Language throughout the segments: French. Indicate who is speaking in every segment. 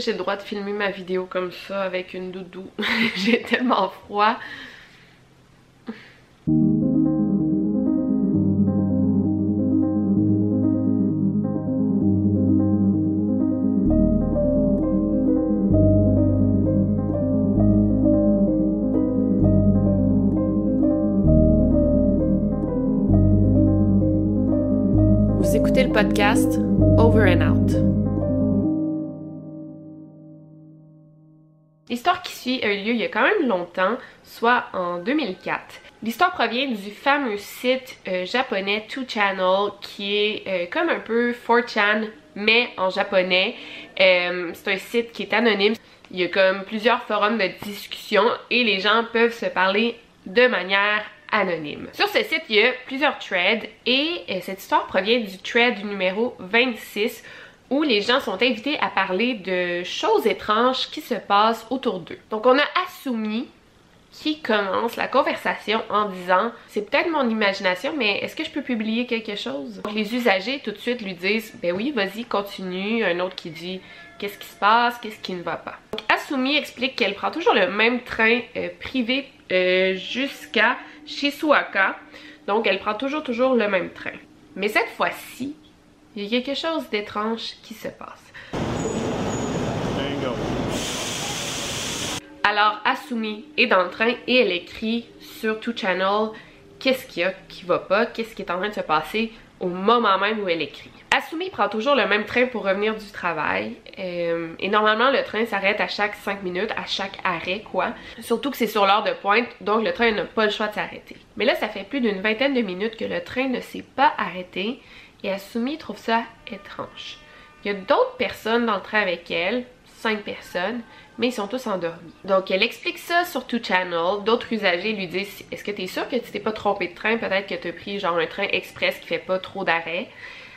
Speaker 1: j'ai le droit de filmer ma vidéo comme ça avec une doudou? j'ai tellement froid. Vous écoutez le podcast Over and Out. L'histoire qui suit a eu lieu il y a quand même longtemps, soit en 2004. L'histoire provient du fameux site euh, japonais 2channel qui est euh, comme un peu 4chan mais en japonais. Euh, c'est un site qui est anonyme. Il y a comme plusieurs forums de discussion et les gens peuvent se parler de manière anonyme. Sur ce site, il y a plusieurs threads et cette histoire provient du thread numéro 26 où les gens sont invités à parler de choses étranges qui se passent autour d'eux. Donc on a Asumi qui commence la conversation en disant c'est peut-être mon imagination mais est-ce que je peux publier quelque chose? Donc les usagers tout de suite lui disent ben oui vas-y continue. Un autre qui dit qu'est-ce qui se passe? Qu'est-ce qui ne va pas? Donc Asumi explique qu'elle prend toujours le même train euh, privé euh, jusqu'à Shizuoka. Donc elle prend toujours toujours le même train. Mais cette fois-ci il y a quelque chose d'étrange qui se passe Alors Asumi est dans le train et elle écrit sur Two Channel qu'est-ce qu'il y a qui va pas, qu'est-ce qui est en train de se passer au moment même où elle écrit. Asumi prend toujours le même train pour revenir du travail euh, et normalement le train s'arrête à chaque 5 minutes, à chaque arrêt quoi. Surtout que c'est sur l'heure de pointe donc le train n'a pas le choix de s'arrêter. Mais là ça fait plus d'une vingtaine de minutes que le train ne s'est pas arrêté et Asumi trouve ça étrange. Il y a d'autres personnes dans le train avec elle, 5 personnes, mais ils sont tous endormis. Donc elle explique ça sur Two Channel. D'autres usagers lui disent Est-ce que tu es sûr que tu t'es pas trompé de train? Peut-être que tu as pris genre un train express qui fait pas trop d'arrêt.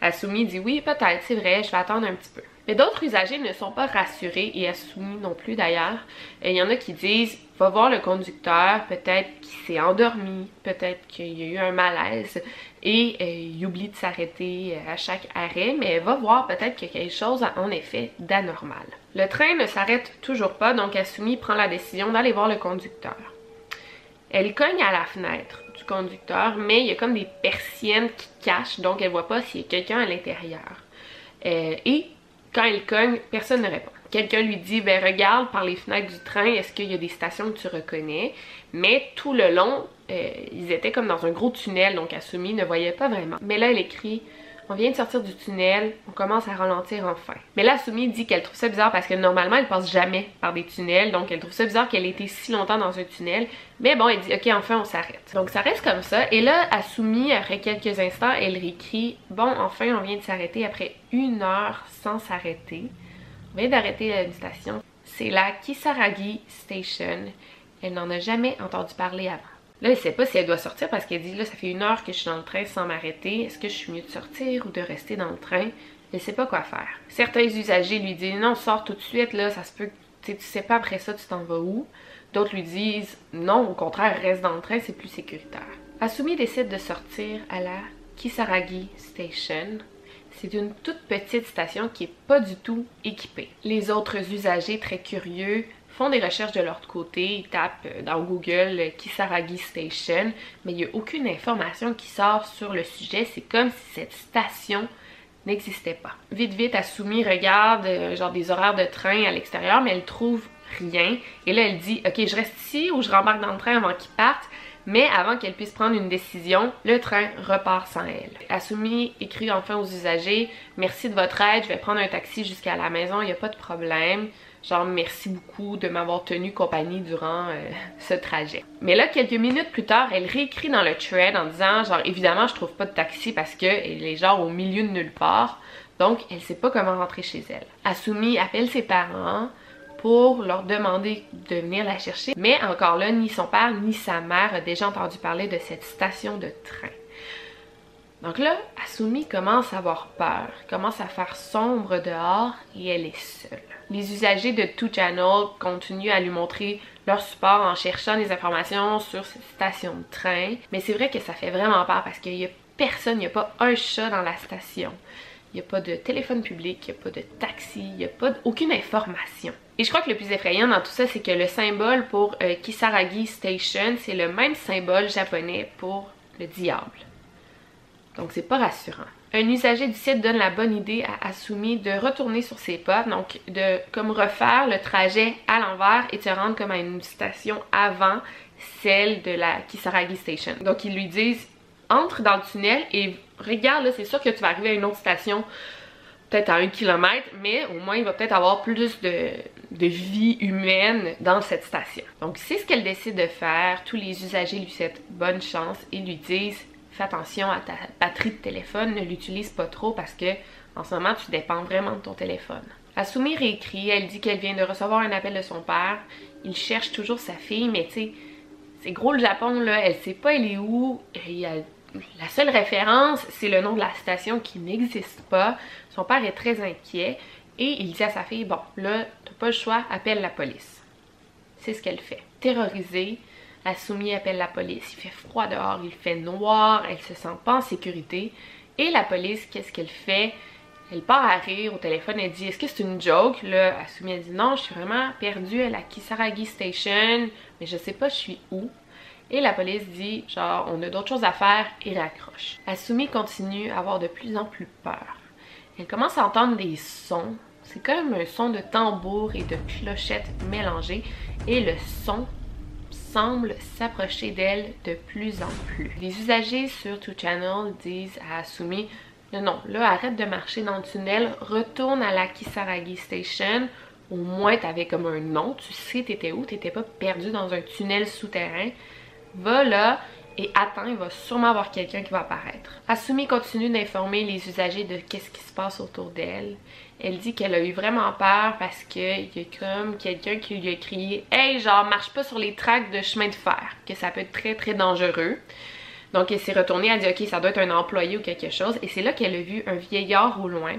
Speaker 1: Asumi dit Oui, peut-être, c'est vrai, je vais attendre un petit peu. Mais d'autres usagers ne sont pas rassurés et Asumi non plus d'ailleurs. Il y en a qui disent Va voir le conducteur, peut-être qu'il s'est endormi, peut-être qu'il y a eu un malaise et euh, il oublie de s'arrêter euh, à chaque arrêt, mais va voir peut-être qu'il y a quelque chose en effet d'anormal. Le train ne s'arrête toujours pas, donc Asumi prend la décision d'aller voir le conducteur. Elle cogne à la fenêtre du conducteur, mais il y a comme des persiennes qui cachent, donc elle voit pas s'il y a quelqu'un à l'intérieur. Euh, et quand elle cogne, personne ne répond. Quelqu'un lui dit, ben regarde par les fenêtres du train, est-ce qu'il y a des stations que tu reconnais? Mais tout le long, euh, ils étaient comme dans un gros tunnel, donc Asumi ne voyait pas vraiment. Mais là, elle écrit, on vient de sortir du tunnel, on commence à ralentir enfin. Mais là, Asumi dit qu'elle trouve ça bizarre parce que normalement, elle passe jamais par des tunnels, donc elle trouve ça bizarre qu'elle ait été si longtemps dans un tunnel. Mais bon, elle dit, ok, enfin, on s'arrête. Donc ça reste comme ça. Et là, Asumi, après quelques instants, elle réécrit, bon, enfin, on vient de s'arrêter après une heure sans s'arrêter. On vient d'arrêter la station. C'est la Kisaragi Station. Elle n'en a jamais entendu parler avant. Là, elle sait pas si elle doit sortir parce qu'elle dit là, ça fait une heure que je suis dans le train sans m'arrêter. Est-ce que je suis mieux de sortir ou de rester dans le train? Elle sait pas quoi faire. Certains usagers lui disent non, sors tout de suite, là, ça se peut tu sais pas après ça, tu t'en vas où? D'autres lui disent non, au contraire, reste dans le train, c'est plus sécuritaire. Asumi décide de sortir à la Kisaragi Station. C'est une toute petite station qui est pas du tout équipée. Les autres usagers très curieux font des recherches de leur côté, ils tapent dans Google euh, Kisaragi Station, mais il n'y a aucune information qui sort sur le sujet. C'est comme si cette station n'existait pas. Vite vite, Asumi regarde euh, genre des horaires de train à l'extérieur, mais elle trouve rien. Et là, elle dit, ok, je reste ici ou je rembarque dans le train avant qu'il parte. Mais avant qu'elle puisse prendre une décision, le train repart sans elle. Asumi écrit enfin aux usagers Merci de votre aide, je vais prendre un taxi jusqu'à la maison, il n'y a pas de problème. Genre, merci beaucoup de m'avoir tenu compagnie durant euh, ce trajet. Mais là, quelques minutes plus tard, elle réécrit dans le thread en disant, genre, évidemment, je trouve pas de taxi parce que elle est genre au milieu de nulle part. Donc, elle sait pas comment rentrer chez elle. Asumi appelle ses parents pour leur demander de venir la chercher. Mais encore là, ni son père ni sa mère a déjà entendu parler de cette station de train. Donc là, Asumi commence à avoir peur, commence à faire sombre dehors et elle est seule. Les usagers de Two Channel continuent à lui montrer leur support en cherchant des informations sur cette station de train. Mais c'est vrai que ça fait vraiment peur parce qu'il y a personne, il n'y a pas un chat dans la station. Il n'y a pas de téléphone public, il n'y a pas de taxi, il n'y a pas aucune information. Et je crois que le plus effrayant dans tout ça, c'est que le symbole pour euh, Kisaragi Station, c'est le même symbole japonais pour le diable. Donc c'est pas rassurant. Un usager du site donne la bonne idée à Asumi de retourner sur ses pas, donc de comme refaire le trajet à l'envers et de se rendre comme à une station avant celle de la Kisaragi Station. Donc ils lui disent entre dans le tunnel et regarde là, c'est sûr que tu vas arriver à une autre station peut-être à un kilomètre, mais au moins il va peut-être avoir plus de, de vie humaine dans cette station. Donc c'est ce qu'elle décide de faire. Tous les usagers lui souhaitent bonne chance et lui disent fais attention à ta batterie de téléphone, ne l'utilise pas trop parce que en ce moment tu dépends vraiment de ton téléphone. Asumi réécrit, elle dit qu'elle vient de recevoir un appel de son père. Il cherche toujours sa fille, mais tu sais, c'est gros le Japon là, elle sait pas elle est où. La seule référence, c'est le nom de la station qui n'existe pas. Son père est très inquiet et il dit à sa fille Bon, là, t'as pas le choix, appelle la police. C'est ce qu'elle fait. Terrorisée, Asumi appelle la police. Il fait froid dehors, il fait noir, elle se sent pas en sécurité. Et la police, qu'est-ce qu'elle fait? Elle part à rire au téléphone, elle dit Est-ce que c'est une joke? Là, Asumi a dit Non, je suis vraiment perdue à la Kisaragi Station, mais je sais pas je suis où. Et la police dit genre on a d'autres choses à faire et raccroche. Asumi continue à avoir de plus en plus peur. Elle commence à entendre des sons. C'est comme un son de tambour et de clochette mélangés et le son semble s'approcher d'elle de plus en plus. Les usagers sur Two Channel disent à Asumi non, non, là, arrête de marcher dans le tunnel, retourne à la Kisaragi Station. Au moins, t'avais comme un nom, tu sais t'étais où, t'étais pas perdu dans un tunnel souterrain. Va là et attends, il va sûrement avoir quelqu'un qui va apparaître. Asumi continue d'informer les usagers de qu'est-ce qui se passe autour d'elle. Elle dit qu'elle a eu vraiment peur parce qu'il y a comme quelqu'un qui lui a crié « Hey, genre, marche pas sur les tracks de chemin de fer, que ça peut être très très dangereux. » Donc elle s'est retournée, elle dit « Ok, ça doit être un employé ou quelque chose. » Et c'est là qu'elle a vu un vieillard au loin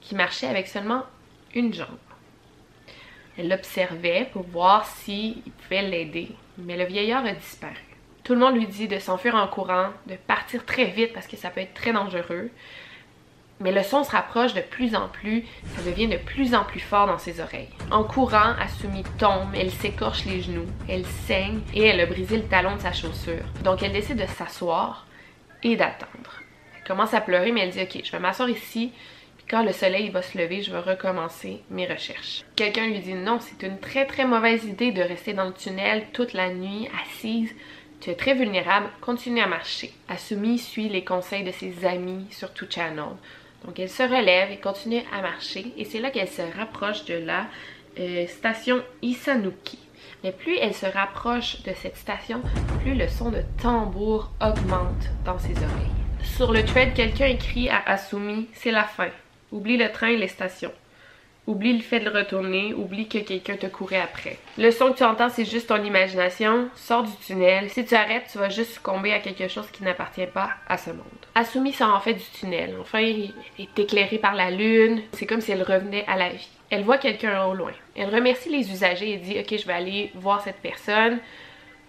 Speaker 1: qui marchait avec seulement une jambe. Elle l'observait pour voir s'il pouvait l'aider, mais le vieillard a disparu. Tout le monde lui dit de s'enfuir en courant, de partir très vite parce que ça peut être très dangereux. Mais le son se rapproche de plus en plus, ça devient de plus en plus fort dans ses oreilles. En courant, Asumi tombe, elle s'écorche les genoux, elle saigne et elle a brisé le talon de sa chaussure. Donc elle décide de s'asseoir et d'attendre. Elle commence à pleurer mais elle dit ok, je vais m'asseoir ici, puis quand le soleil va se lever, je vais recommencer mes recherches. Quelqu'un lui dit non, c'est une très très mauvaise idée de rester dans le tunnel toute la nuit assise tu es très vulnérable, continue à marcher. Asumi suit les conseils de ses amis sur tout channel. Donc elle se relève et continue à marcher et c'est là qu'elle se rapproche de la euh, station Isanuki. Mais plus elle se rapproche de cette station, plus le son de tambour augmente dans ses oreilles. Sur le thread, quelqu'un écrit à Asumi, c'est la fin. Oublie le train et les stations. Oublie le fait de retourner, oublie que quelqu'un te courait après. Le son que tu entends, c'est juste ton imagination. Sors du tunnel. Si tu arrêtes, tu vas juste succomber à quelque chose qui n'appartient pas à ce monde. Asumi sort en fait du tunnel. Enfin, il est éclairé par la lune. C'est comme si elle revenait à la vie. Elle voit quelqu'un au loin. Elle remercie les usagers et dit Ok, je vais aller voir cette personne.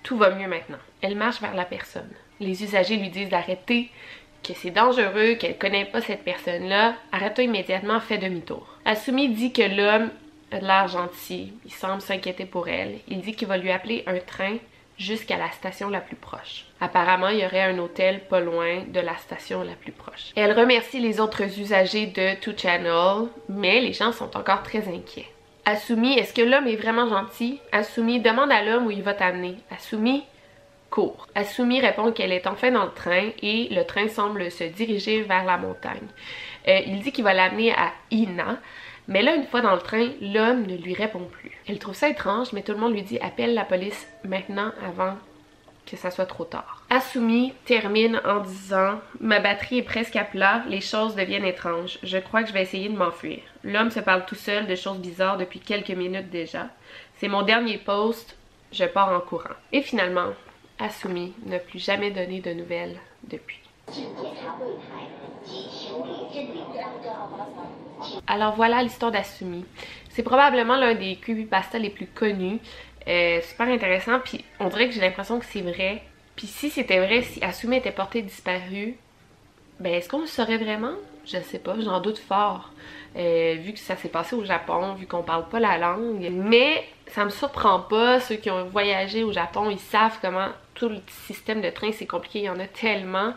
Speaker 1: Tout va mieux maintenant. Elle marche vers la personne. Les usagers lui disent d'arrêter, que c'est dangereux, qu'elle connaît pas cette personne-là. Arrête-toi immédiatement, fais demi-tour. Asumi dit que l'homme a l'air gentil. Il semble s'inquiéter pour elle. Il dit qu'il va lui appeler un train jusqu'à la station la plus proche. Apparemment, il y aurait un hôtel pas loin de la station la plus proche. Elle remercie les autres usagers de Two Channel, mais les gens sont encore très inquiets. Asumi, est-ce que l'homme est vraiment gentil? Asumi demande à l'homme où il va t'amener. Asumi court. Asumi répond qu'elle est enfin dans le train et le train semble se diriger vers la montagne. Euh, il dit qu'il va l'amener à Ina, mais là, une fois dans le train, l'homme ne lui répond plus. Elle trouve ça étrange, mais tout le monde lui dit appelle la police maintenant avant que ça soit trop tard. Asumi termine en disant Ma batterie est presque à plat, les choses deviennent étranges. Je crois que je vais essayer de m'enfuir. L'homme se parle tout seul de choses bizarres depuis quelques minutes déjà. C'est mon dernier post, je pars en courant. Et finalement, Asumi n'a plus jamais donné de nouvelles depuis. Alors voilà l'histoire d'Asumi. C'est probablement l'un des creepypasta les plus connus. Euh, super intéressant, puis on dirait que j'ai l'impression que c'est vrai. Puis si c'était vrai, si Asumi était porté disparu, ben est-ce qu'on le saurait vraiment? Je sais pas, j'en doute fort. Euh, vu que ça s'est passé au Japon, vu qu'on parle pas la langue. Mais ça me surprend pas, ceux qui ont voyagé au Japon, ils savent comment tout le système de train c'est compliqué, il y en a tellement.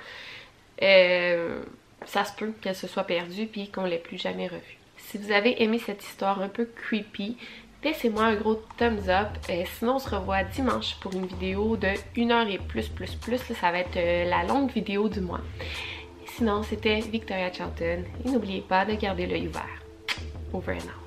Speaker 1: Euh, ça se peut qu'elle se soit perdue puis qu'on l'ait plus jamais revue. Si vous avez aimé cette histoire un peu creepy, laissez-moi un gros thumbs up. Euh, sinon, on se revoit dimanche pour une vidéo de 1 heure et plus, plus, plus. ça va être euh, la longue vidéo du mois. sinon, c'était Victoria Charlton. Et n'oubliez pas de garder l'œil ouvert. Over and out.